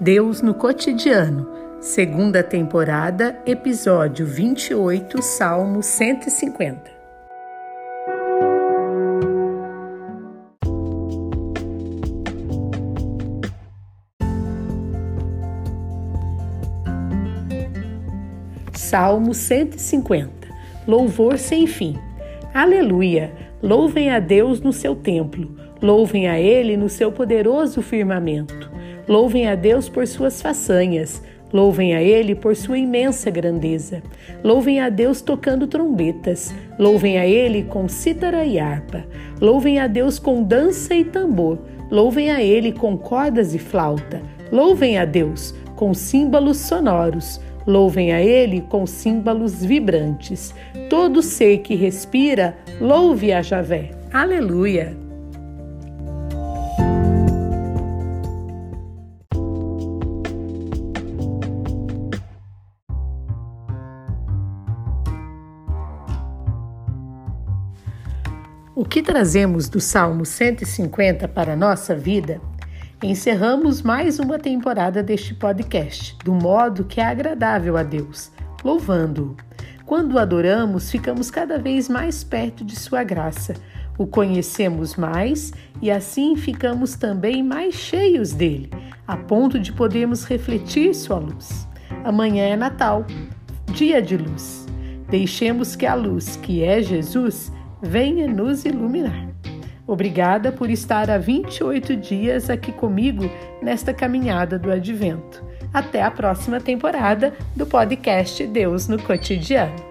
Deus no Cotidiano, segunda temporada, episódio 28, Salmo 150. Salmo 150 Louvor sem fim. Aleluia! Louvem a Deus no seu templo, louvem a Ele no seu poderoso firmamento. Louvem a Deus por suas façanhas, louvem a Ele por sua imensa grandeza. Louvem a Deus tocando trombetas, louvem a Ele com cítara e harpa. Louvem a Deus com dança e tambor, louvem a Ele com cordas e flauta. Louvem a Deus com símbolos sonoros. Louvem a Ele com símbolos vibrantes. Todo ser que respira, louve a Javé. Aleluia! O que trazemos do Salmo 150 para a nossa vida Encerramos mais uma temporada deste podcast, do modo que é agradável a Deus, louvando-o. Quando o adoramos, ficamos cada vez mais perto de Sua graça, o conhecemos mais e assim ficamos também mais cheios dele, a ponto de podermos refletir Sua luz. Amanhã é Natal, dia de luz. Deixemos que a luz, que é Jesus, venha nos iluminar. Obrigada por estar há 28 dias aqui comigo nesta caminhada do Advento. Até a próxima temporada do podcast Deus no Cotidiano.